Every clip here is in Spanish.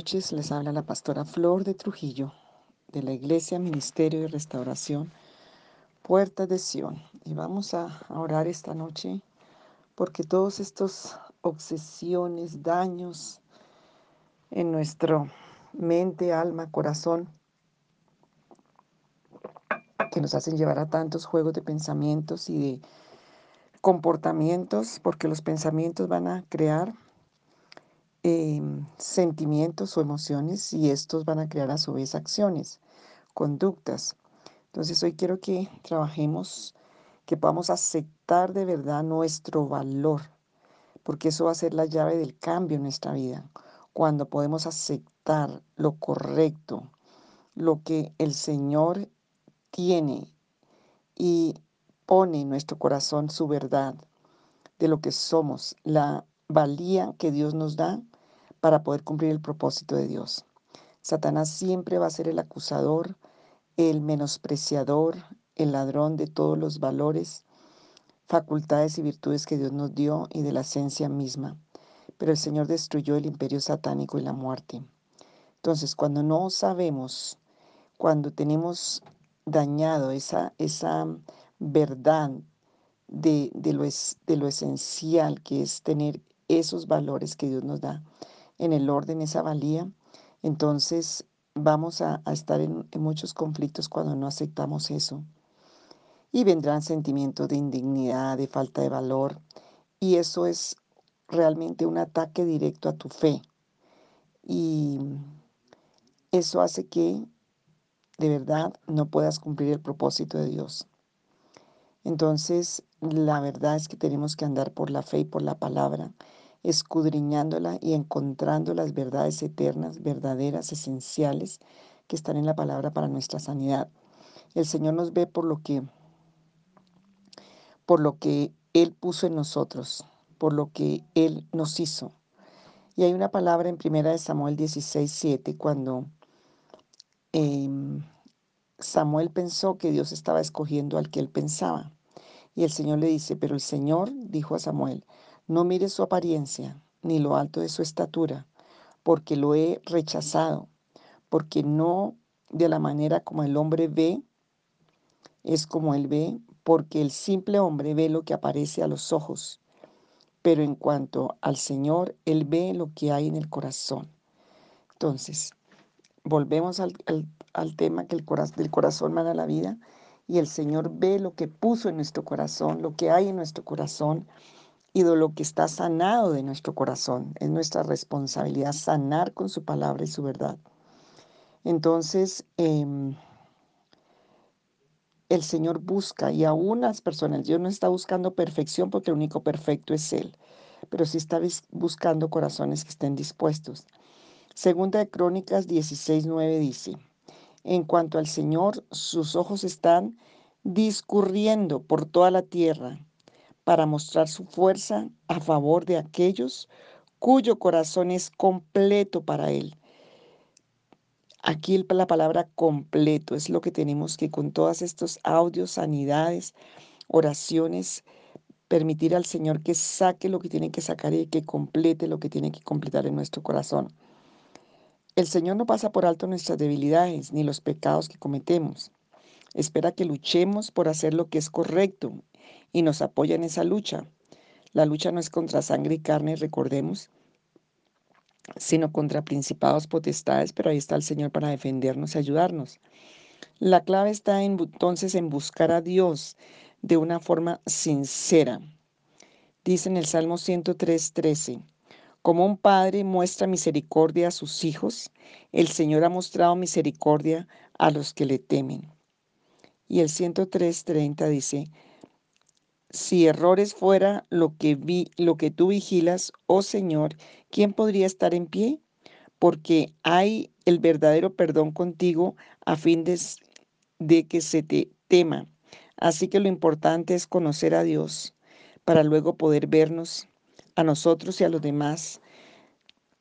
Noches, les habla la pastora Flor de Trujillo de la Iglesia Ministerio de Restauración Puerta de Sion. Y vamos a orar esta noche porque todos estos obsesiones, daños en nuestro mente, alma, corazón, que nos hacen llevar a tantos juegos de pensamientos y de comportamientos, porque los pensamientos van a crear Em, sentimientos o emociones y estos van a crear a su vez acciones, conductas. Entonces hoy quiero que trabajemos, que podamos aceptar de verdad nuestro valor, porque eso va a ser la llave del cambio en nuestra vida. Cuando podemos aceptar lo correcto, lo que el Señor tiene y pone en nuestro corazón su verdad de lo que somos, la valía que Dios nos da para poder cumplir el propósito de Dios. Satanás siempre va a ser el acusador, el menospreciador, el ladrón de todos los valores, facultades y virtudes que Dios nos dio y de la esencia misma. Pero el Señor destruyó el imperio satánico y la muerte. Entonces, cuando no sabemos, cuando tenemos dañado esa, esa verdad de, de, lo es, de lo esencial que es tener esos valores que Dios nos da, en el orden, esa valía, entonces vamos a, estar en, muchos conflictos cuando no aceptamos eso. Y vendrán sentimientos de indignidad, de falta de valor, y eso es realmente un ataque directo a tu fe. Y eso hace que de verdad no puedas cumplir el propósito de Dios. Entonces, la verdad es que tenemos que andar por la fe y por la palabra escudriñándola y encontrando las verdades eternas, verdaderas, esenciales que están en la palabra para nuestra sanidad. El Señor nos ve por lo que por lo que él puso en nosotros, por lo que él nos hizo. Y hay una palabra en primera de Samuel 16, 7, cuando em, Samuel pensó que Dios estaba escogiendo al que él pensaba. Y el Señor le dice, pero el Señor dijo a Samuel, no mires su apariencia, ni lo alto de su estatura, porque lo he rechazado, porque no de la manera como el hombre ve, es como él ve, porque el simple hombre ve lo que aparece a los ojos, pero en cuanto al Señor, Él ve lo que hay en el corazón. Entonces, volvemos al, tema que el del corazón manda la vida y el Señor ve lo que puso en nuestro corazón, lo que hay en nuestro corazón y de lo que está sanado de nuestro corazón. Es nuestra responsabilidad sanar con su palabra y su verdad. Entonces, em, el Señor busca y aún las personas, Dios no está buscando perfección porque el único perfecto es Él, pero sí está buscando corazones que estén dispuestos. Segunda de Crónicas 16:9 dice, en cuanto al Señor, sus ojos están discurriendo por toda la tierra para mostrar su fuerza a favor de aquellos cuyo corazón es completo para Él. Aquí la palabra completo es lo que tenemos que con todos estos audios, sanidades, oraciones, permitir al Señor que saque lo que tiene que sacar y que complete lo que tiene que completar en nuestro corazón. El Señor no pasa por alto nuestras debilidades ni los pecados que cometemos. Espera que luchemos por hacer lo que es correcto y nos apoya en esa lucha. La lucha no es contra sangre y carne, recordemos, sino contra principados, potestades, pero ahí está el Señor para defendernos y ayudarnos. La clave está entonces en buscar a Dios de una forma sincera. Dice en el Salmo 103, 13, como un padre muestra misericordia a sus hijos, el Señor ha mostrado misericordia a los que le temen. Y el 103.30 dice, si errores fuera lo que vi, lo que tú vigilas, oh Señor, ¿quién podría estar en pie? Porque hay el verdadero perdón contigo a fin de, de que se te tema. Así que lo importante es conocer a Dios para luego poder vernos a nosotros y a los demás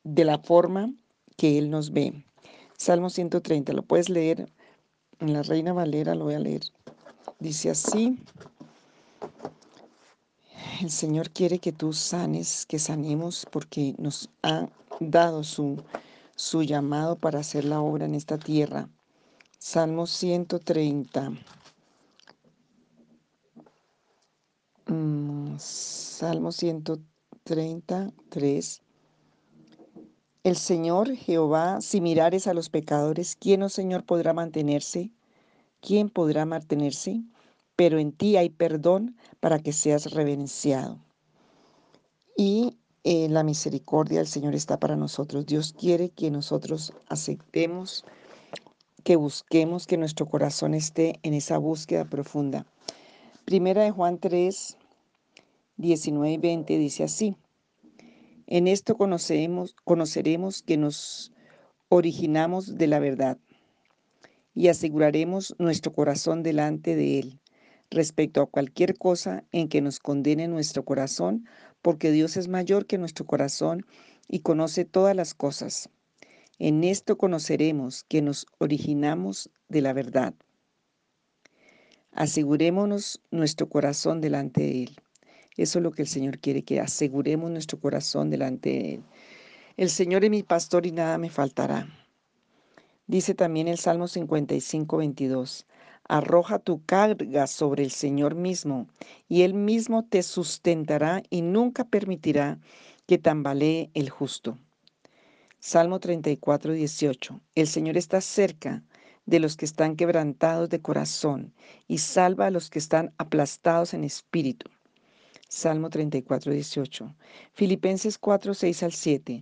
de la forma que Él nos ve. Salmo 130, lo puedes leer en la Reina Valera, lo voy a leer. Dice así, el Señor quiere que tú sanes, que sanemos, porque nos ha dado su, su llamado para hacer la obra en esta tierra. Salmo 130. Mm, Salmo 133. El Señor Jehová, si mirares a los pecadores, ¿quién, oh Señor, podrá mantenerse? ¿Quién podrá mantenerse? Pero en ti hay perdón para que seas reverenciado. Y eh, la misericordia del Señor está para nosotros. Dios quiere que nosotros aceptemos, que busquemos, que nuestro corazón esté en esa búsqueda profunda. Primera de Juan 3, 19 y 20 dice así. En esto conoceremos que nos originamos de la verdad y aseguraremos nuestro corazón delante de Él respecto a cualquier cosa en que nos condene nuestro corazón, porque Dios es mayor que nuestro corazón y conoce todas las cosas. En esto conoceremos que nos originamos de la verdad. Asegurémonos nuestro corazón delante de Él. Eso es lo que el Señor quiere, que aseguremos nuestro corazón delante de Él. El Señor es mi pastor y nada me faltará. Dice también el Salmo 55, 22. Arroja tu carga sobre el Señor mismo, y Él mismo te sustentará y nunca permitirá que tambalee el justo. Salmo 34, 18. El Señor está cerca de los que están quebrantados de corazón y salva a los que están aplastados en espíritu. Salmo 34, 18. Filipenses 4, 6 al 7.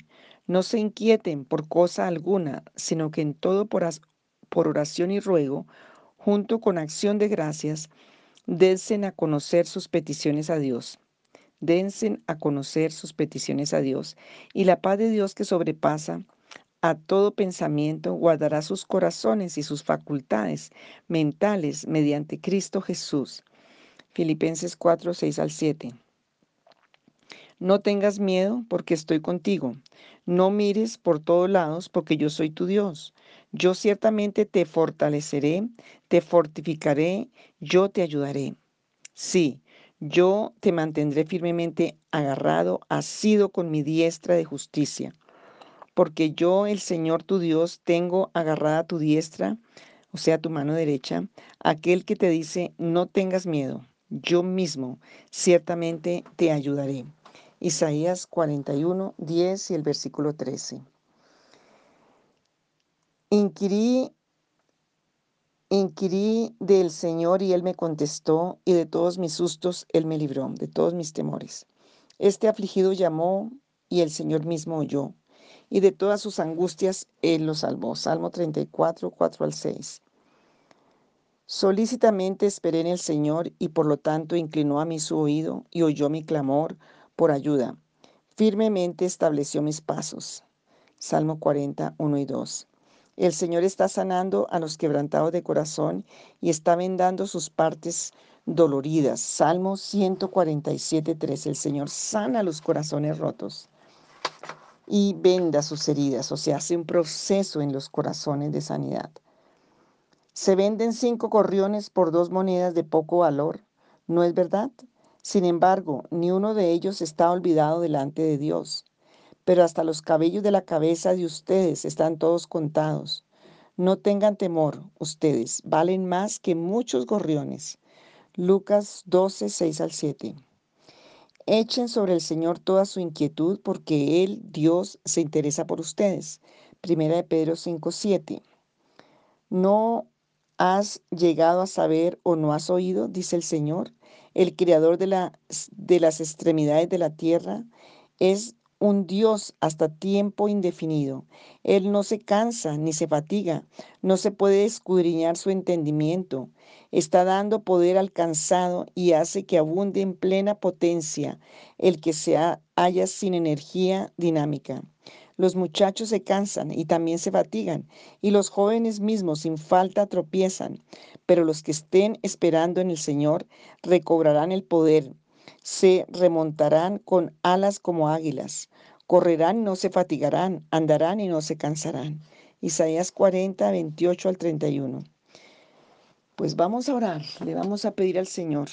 No se inquieten por cosa alguna, sino que en todo por, por oración y ruego, junto con acción de gracias, dense a conocer sus peticiones a Dios. Dense a conocer sus peticiones a Dios. Y la paz de Dios que sobrepasa a todo pensamiento guardará sus corazones y sus facultades mentales mediante Cristo Jesús. Filipenses 4, 6 al 7. No tengas miedo porque estoy contigo. No mires por todos lados porque yo soy tu Dios. Yo ciertamente te fortaleceré, te fortificaré, yo te ayudaré. Sí, yo te mantendré firmemente agarrado, asido con mi diestra de justicia. Porque yo, el Señor tu Dios, tengo agarrada tu diestra, o sea, tu mano derecha, aquel que te dice, no tengas miedo yo mismo ciertamente te ayudaré. Isaías 41, 10 y el versículo 13. Inquirí, inquirí del Señor y Él me contestó, y de todos mis sustos Él me libró, de todos mis temores. Este afligido llamó y el Señor mismo oyó, y de todas sus angustias Él lo salvó. Salmo 34, 4 al 6. Solícitamente esperé en el Señor y por lo tanto inclinó a mí su oído y oyó mi clamor por ayuda. Firmemente estableció mis pasos. Salmo 40, 1 y 2. El Señor está sanando a los quebrantados de corazón y está vendando sus partes doloridas. Salmo 147, 3. El Señor sana los corazones rotos y venda sus heridas, o sea, hace un proceso en los corazones de sanidad. Se venden cinco gorriones por dos monedas de poco valor, ¿no es verdad? Sin embargo, ni uno de ellos está olvidado delante de Dios. Pero hasta los cabellos de la cabeza de ustedes están todos contados. No tengan temor, ustedes valen más que muchos gorriones. Lucas 12, 6 al 7. Echen sobre el Señor toda su inquietud porque Él, Dios, se interesa por ustedes. Primera de Pedro 5, 7. No has llegado a saber o no has oído, dice el Señor, el creador de, la, de las extremidades de la tierra, es un Dios hasta tiempo indefinido. Él no se cansa ni se fatiga, no se puede escudriñar su entendimiento. Está dando poder al cansado y hace que abunde en plena potencia el que se halla sin energía dinámica. Los muchachos se cansan y también se fatigan, y los jóvenes mismos sin falta tropiezan, pero los que estén esperando en el Señor recobrarán el poder, se remontarán con alas como águilas, correrán y no se fatigarán, andarán y no se cansarán. Isaías 40, 28 al 31. Pues vamos a orar, le vamos a pedir al Señor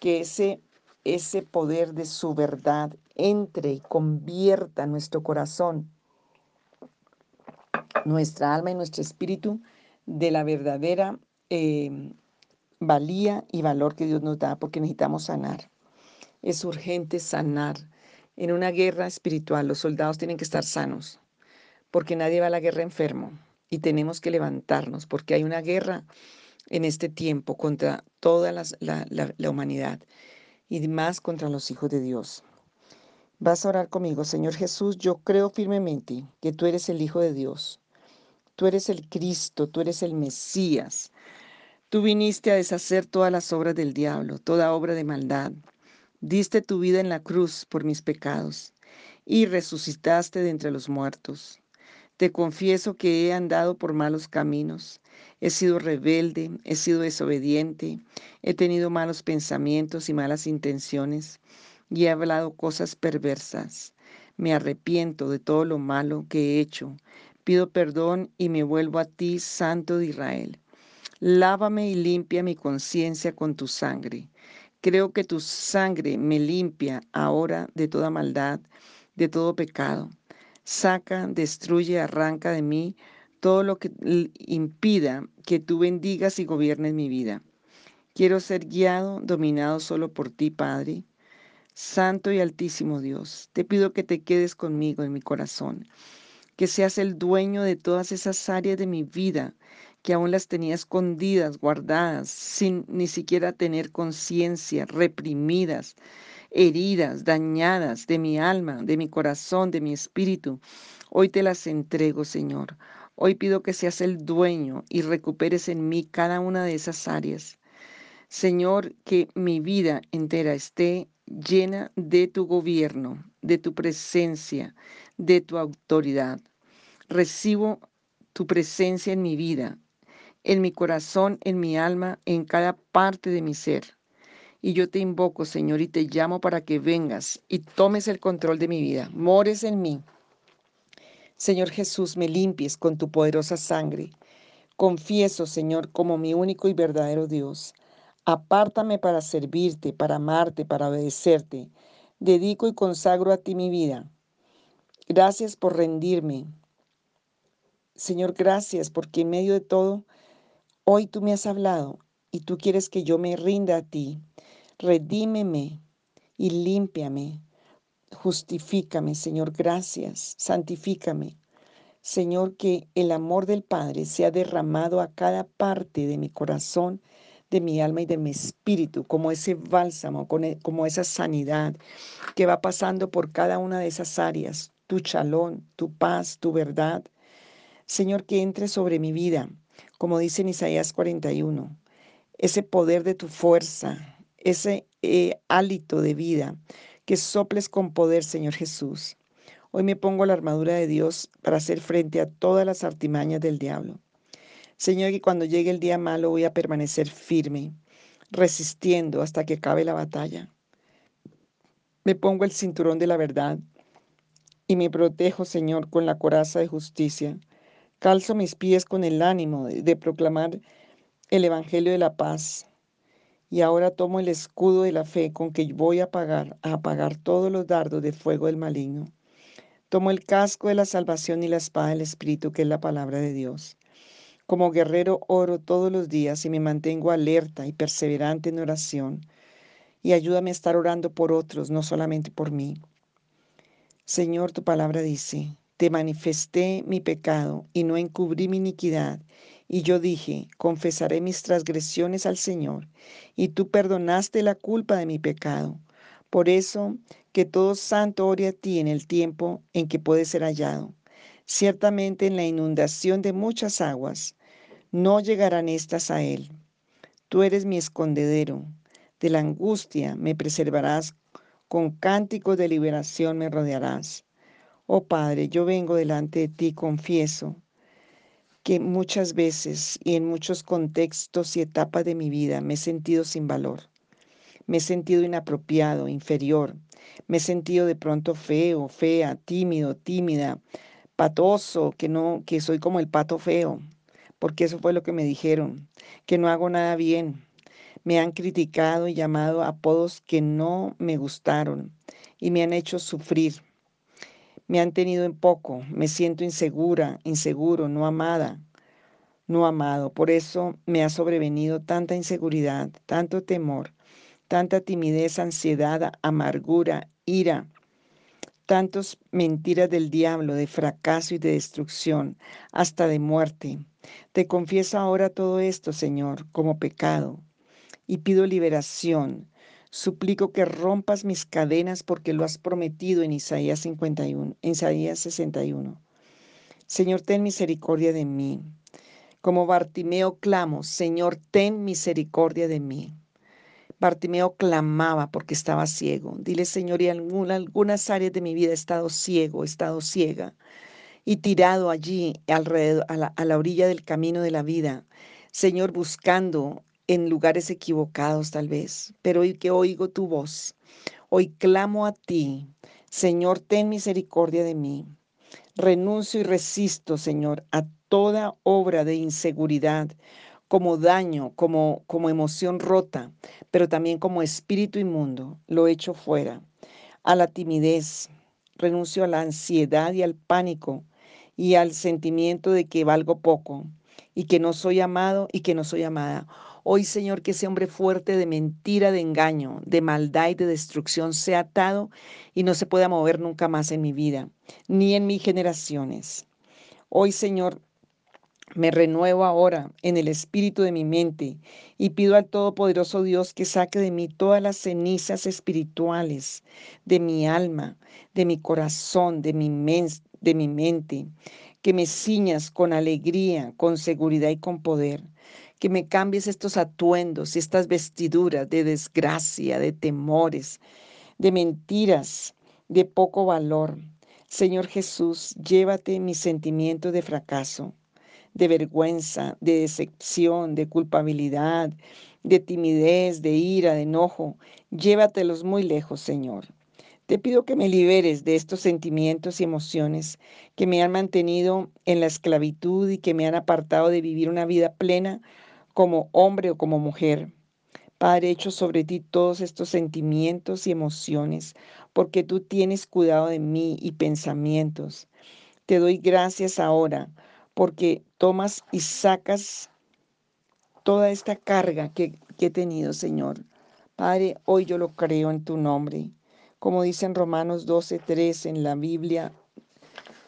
que ese ese poder de su verdad entre y convierta nuestro corazón nuestra alma y nuestro espíritu de la verdadera em, valía y valor que Dios nos da, porque necesitamos sanar. Es urgente sanar. En una guerra espiritual los soldados tienen que estar sanos, porque nadie va a la guerra enfermo y tenemos que levantarnos, porque hay una guerra en este tiempo contra toda la, humanidad y más contra los hijos de Dios. Vas a orar conmigo, Señor Jesús, yo creo firmemente que tú eres el Hijo de Dios, tú eres el Cristo, tú eres el Mesías. Tú viniste a deshacer todas las obras del diablo, toda obra de maldad. Diste tu vida en la cruz por mis pecados y resucitaste de entre los muertos. Te confieso que he andado por malos caminos, he sido rebelde, he sido desobediente, he tenido malos pensamientos y malas intenciones y he hablado cosas perversas. Me arrepiento de todo lo malo que he hecho. Pido perdón y me vuelvo a ti, Santo de Israel. Lávame y limpia mi conciencia con tu sangre. Creo que tu sangre me limpia ahora de toda maldad, de todo pecado saca, destruye, arranca de mí todo lo que impida que tú bendigas y gobiernes mi vida. Quiero ser guiado, dominado solo por ti, Padre. Santo y altísimo Dios, te pido que te quedes conmigo en mi corazón, que seas el dueño de todas esas áreas de mi vida que aún las tenía escondidas, guardadas, sin ni siquiera tener conciencia, reprimidas, heridas, dañadas de mi alma, de mi corazón, de mi espíritu. Hoy te las entrego, Señor. Hoy pido que seas el dueño y recuperes en mí cada una de esas áreas. Señor, que mi vida entera esté llena de tu gobierno, de tu presencia, de tu autoridad. Recibo tu presencia en mi vida, en mi corazón, en mi alma, en cada parte de mi ser. Y yo te invoco, Señor, y te llamo para que vengas y tomes el control de mi vida, mores en mí. Señor Jesús, me limpies con tu poderosa sangre. Confieso, Señor, como mi único y verdadero Dios. Apártame para servirte, para amarte, para obedecerte. Dedico y consagro a ti mi vida. Gracias por rendirme. Señor, gracias porque en medio de todo, hoy tú me has hablado y tú quieres que yo me rinda a ti redímeme y límpiame. Justifícame, Señor, gracias. Santifícame. Señor, que el amor del Padre sea derramado a cada parte de mi corazón, de mi alma y de mi espíritu, como ese bálsamo, e, como esa sanidad que va pasando por cada una de esas áreas, tu chalón, tu paz, tu verdad. Señor, que entre sobre mi vida, como dice en Isaías 41, ese poder de tu fuerza, ese eh, hálito de vida, que soples con poder, Señor Jesús. Hoy me pongo la armadura de Dios para hacer frente a todas las artimañas del diablo. Señor, que cuando llegue el día malo voy a permanecer firme, resistiendo hasta que acabe la batalla. Me pongo el cinturón de la verdad y me protejo, Señor, con la coraza de justicia. Calzo mis pies con el ánimo de proclamar el Evangelio de la paz y ahora tomo el escudo de la fe con que voy a apagar, a apagar todos los dardos de fuego del maligno. Tomo el casco de la salvación y la espada del Espíritu, que es la palabra de Dios. Como guerrero oro todos los días y me mantengo alerta y perseverante en oración. Y ayúdame a estar orando por otros, no solamente por mí. Señor, tu palabra dice, te manifesté mi pecado y no encubrí mi iniquidad y yo dije, confesaré mis transgresiones al Señor, y tú perdonaste la culpa de mi pecado. Por eso, que todo santo ore a ti en el tiempo en que puede ser hallado. Ciertamente en la inundación de muchas aguas, no llegarán estas a él. Tú eres mi escondedero, de la angustia me preservarás, con cánticos de liberación me rodearás. Oh Padre, yo vengo delante de ti, confieso que muchas veces y en muchos contextos y etapas de mi vida me he sentido sin valor. Me he sentido inapropiado, inferior. Me he sentido de pronto feo, fea, tímido, tímida, patoso, que no que soy como el pato feo, porque eso fue lo que me dijeron, que no hago nada bien. Me han criticado y llamado apodos que no me gustaron y me han hecho sufrir. Me han tenido en poco, me siento insegura, inseguro, no amada, no amado. Por eso me ha sobrevenido tanta inseguridad, tanto temor, tanta timidez, ansiedad, amargura, ira, tantas mentiras del diablo, de fracaso y de destrucción, hasta de muerte. Te confieso ahora todo esto, Señor, como pecado, y pido liberación. Suplico que rompas mis cadenas porque lo has prometido en Isaías 51, en Isaías 61. Señor, ten misericordia de mí. Como Bartimeo clamo, Señor, ten misericordia de mí. Bartimeo clamaba porque estaba ciego. Dile, Señor, y en algunas áreas de mi vida he estado ciego, he estado ciega y tirado allí alrededor, a la orilla del camino de la vida. Señor, buscando en lugares equivocados tal vez, pero hoy que oigo tu voz, hoy clamo a ti. Señor, ten misericordia de mí. Renuncio y resisto, Señor, a toda obra de inseguridad, como daño, como, como emoción rota, pero también como espíritu inmundo. Lo echo fuera. A la timidez, renuncio a la ansiedad y al pánico y al sentimiento de que valgo poco y que no soy amado y que no soy amada. Hoy, Señor, que ese hombre fuerte de mentira, de engaño, de maldad y de destrucción sea atado y no se pueda mover nunca más en mi vida, ni en mis generaciones. Hoy, Señor, me renuevo ahora en el espíritu de mi mente y pido al Todopoderoso Dios que saque de mí todas las cenizas espirituales de mi alma, de mi corazón, de mi, de mi mente, que me ciñas con alegría, con seguridad y con poder, que me cambies estos atuendos y estas vestiduras de desgracia, de temores, de mentiras, de poco valor. Señor Jesús, llévate mis sentimientos de fracaso de vergüenza, de decepción, de culpabilidad, de timidez, de ira, de enojo. Llévatelos muy lejos, Señor. Te pido que me liberes de estos sentimientos y emociones que me han mantenido en la esclavitud y que me han apartado de vivir una vida plena como hombre o como mujer. Padre, echo sobre ti todos estos sentimientos y emociones, porque tú tienes cuidado de mí y pensamientos. Te doy gracias ahora porque tomas y sacas toda esta carga que, he tenido, Señor. Padre, hoy yo lo creo en tu nombre. Como dice en Romanos 12, 3 en la Biblia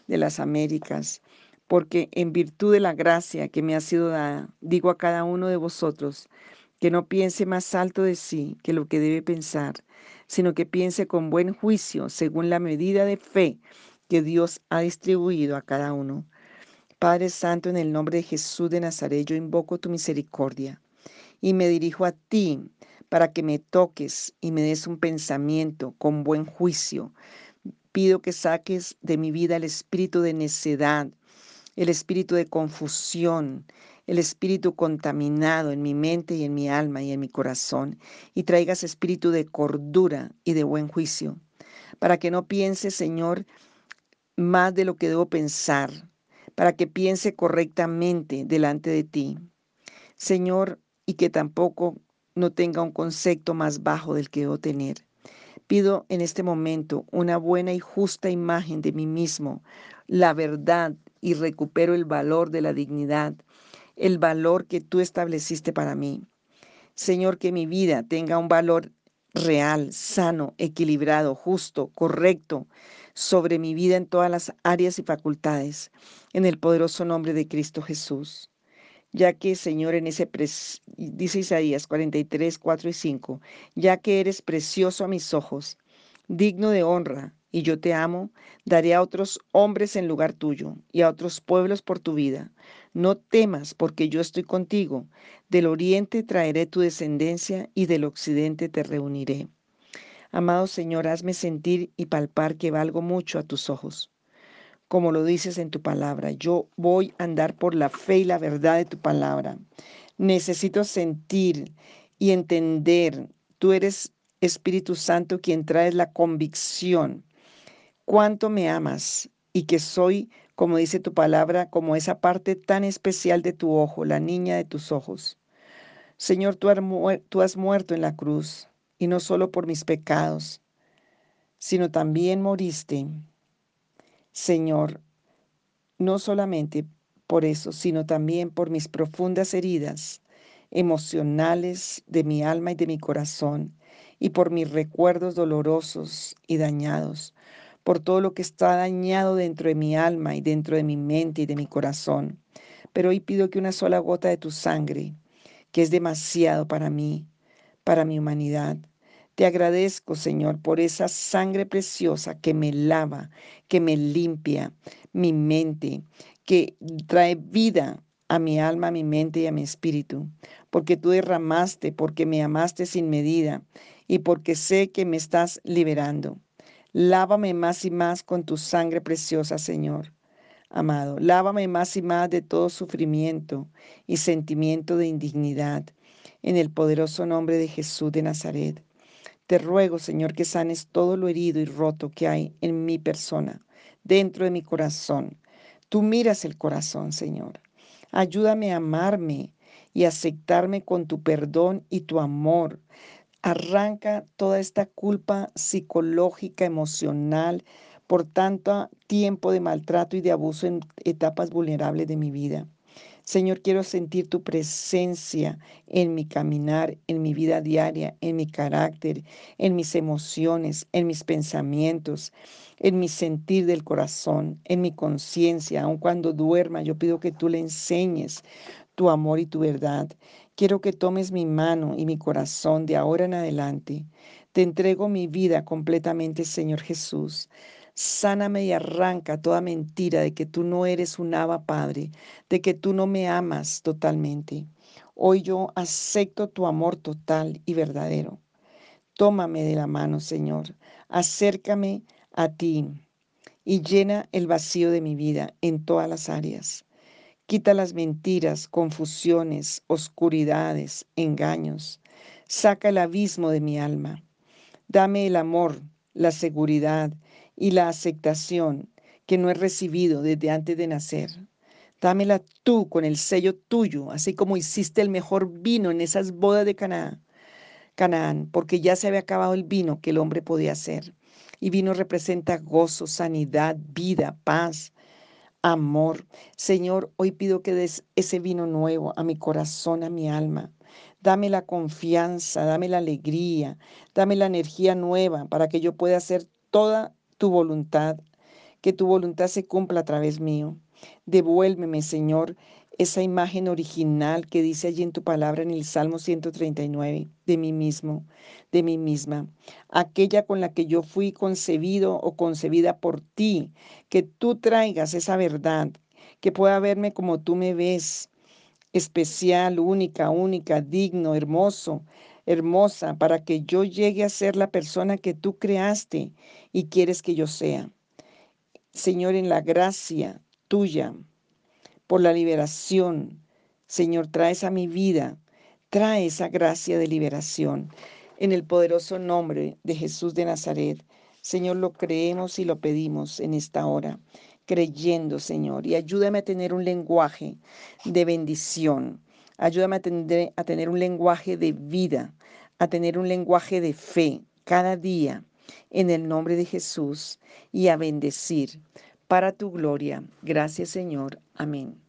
de las Américas, porque en virtud de la gracia que me ha sido dada, digo a cada uno de vosotros que no piense más alto de sí que lo que debe pensar, sino que piense con buen juicio según la medida de fe que Dios ha distribuido a cada uno. Padre Santo, en el nombre de Jesús de Nazaret, yo invoco tu misericordia y me dirijo a ti para que me toques y me des un pensamiento con buen juicio. Pido que saques de mi vida el espíritu de necedad, el espíritu de confusión, el espíritu contaminado en mi mente y en mi alma y en mi corazón, y traigas espíritu de cordura y de buen juicio, para que no piense, Señor, más de lo que debo pensar, para que piense correctamente delante de ti. Señor, y que tampoco no tenga un concepto más bajo del que debo tener. Pido en este momento una buena y justa imagen de mí mismo, la verdad y recupero el valor de la dignidad, el valor que tú estableciste para mí. Señor, que mi vida tenga un valor real, sano, equilibrado, justo, correcto, sobre mi vida en todas las áreas y facultades, en el poderoso nombre de Cristo Jesús. Ya que, Señor, en ese, dice Isaías 43, 4 y 5, ya que eres precioso a mis ojos, digno de honra, y yo te amo, daré a otros hombres en lugar tuyo y a otros pueblos por tu vida. No temas, porque yo estoy contigo. Del oriente traeré tu descendencia y del occidente te reuniré. Amado Señor, hazme sentir y palpar que valgo mucho a tus ojos. Como lo dices en tu palabra, yo voy a andar por la fe y la verdad de tu palabra. Necesito sentir y entender. Tú eres Espíritu Santo quien traes la convicción. Cuánto me amas y que soy, como dice tu palabra, como esa parte tan especial de tu ojo, la niña de tus ojos. Señor, tú has muerto en la cruz y no solo por mis pecados, sino también moriste Señor, no solamente por eso, sino también por mis profundas heridas emocionales de mi alma y de mi corazón, y por mis recuerdos dolorosos y dañados, por todo lo que está dañado dentro de mi alma y dentro de mi mente y de mi corazón. Pero hoy pido que una sola gota de tu sangre, que es demasiado para mí, para mi humanidad, te agradezco, Señor, por esa sangre preciosa que me lava, que me limpia mi mente, que trae vida a mi alma, a mi mente y a mi espíritu, porque tú derramaste, porque me amaste sin medida y porque sé que me estás liberando. Lávame más y más con tu sangre preciosa, Señor. Amado, lávame más y más de todo sufrimiento y sentimiento de indignidad, en el poderoso nombre de Jesús de Nazaret. Te ruego, Señor, que sanes todo lo herido y roto que hay en mi persona, dentro de mi corazón. Tú miras el corazón, Señor. Ayúdame a amarme y aceptarme con tu perdón y tu amor. Arranca toda esta culpa psicológica, emocional, por tanto tiempo de maltrato y de abuso en etapas vulnerables de mi vida. Señor, quiero sentir tu presencia en mi caminar, en mi vida diaria, en mi carácter, en mis emociones, en mis pensamientos, en mi sentir del corazón, en mi conciencia. Aun cuando duerma, yo pido que tú le enseñes tu amor y tu verdad. Quiero que tomes mi mano y mi corazón de ahora en adelante. Te entrego mi vida completamente, Señor Jesús. Sáname y arranca toda mentira de que tú no eres un Abba Padre, de que tú no me amas totalmente. Hoy yo acepto tu amor total y verdadero. Tómame de la mano, Señor. Acércame a ti y llena el vacío de mi vida en todas las áreas. Quita las mentiras, confusiones, oscuridades, engaños. Saca el abismo de mi alma. Dame el amor, la seguridad y la aceptación que no he recibido desde antes de nacer. Dámela tú con el sello tuyo, así como hiciste el mejor vino en esas bodas de Canaán, Canaán, porque ya se había acabado el vino que el hombre podía hacer. Y vino representa gozo, sanidad, vida, paz, amor. Señor, hoy pido que des ese vino nuevo a mi corazón, a mi alma. Dame la confianza, dame la alegría, dame la energía nueva para que yo pueda hacer toda tu voluntad, que tu voluntad se cumpla a través mío. Devuélveme, Señor, esa imagen original que dice allí en tu palabra en el Salmo 139, de mí mismo, de mí misma, aquella con la que yo fui concebido o concebida por ti, que tú traigas esa verdad, que pueda verme como tú me ves, especial, única, única, digno, hermoso, hermosa, para que yo llegue a ser la persona que tú creaste y quieres que yo sea. Señor, en la gracia tuya, por la liberación, Señor, traes a mi vida, trae esa gracia de liberación. En el poderoso nombre de Jesús de Nazaret, Señor, lo creemos y lo pedimos en esta hora, creyendo, Señor, y ayúdame a tener un lenguaje de bendición. Ayúdame a tener, a tener un lenguaje de vida, a tener un lenguaje de fe cada día en el nombre de Jesús y a bendecir para tu gloria. Gracias Señor. Amén.